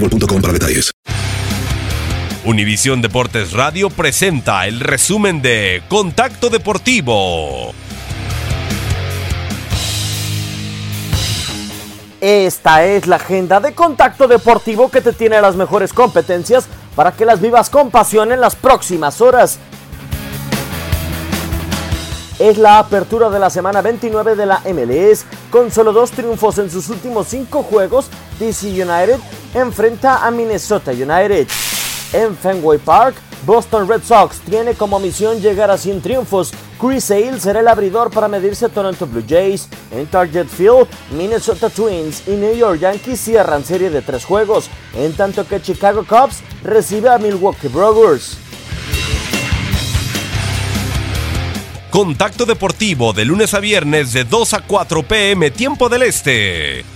boostmobile.com para detalles. Univisión Deportes Radio presenta el resumen de Contacto Deportivo. Esta es la agenda de contacto deportivo que te tiene las mejores competencias para que las vivas con pasión en las próximas horas. Es la apertura de la semana 29 de la MLS. Con solo dos triunfos en sus últimos cinco juegos, DC United enfrenta a Minnesota United. En Fenway Park, Boston Red Sox tiene como misión llegar a 100 triunfos. Chris Sale será el abridor para medirse a Toronto Blue Jays. En Target Field, Minnesota Twins y New York Yankees cierran serie de tres juegos, en tanto que Chicago Cubs recibe a Milwaukee Brewers. Contacto Deportivo de lunes a viernes de 2 a 4 pm tiempo del Este.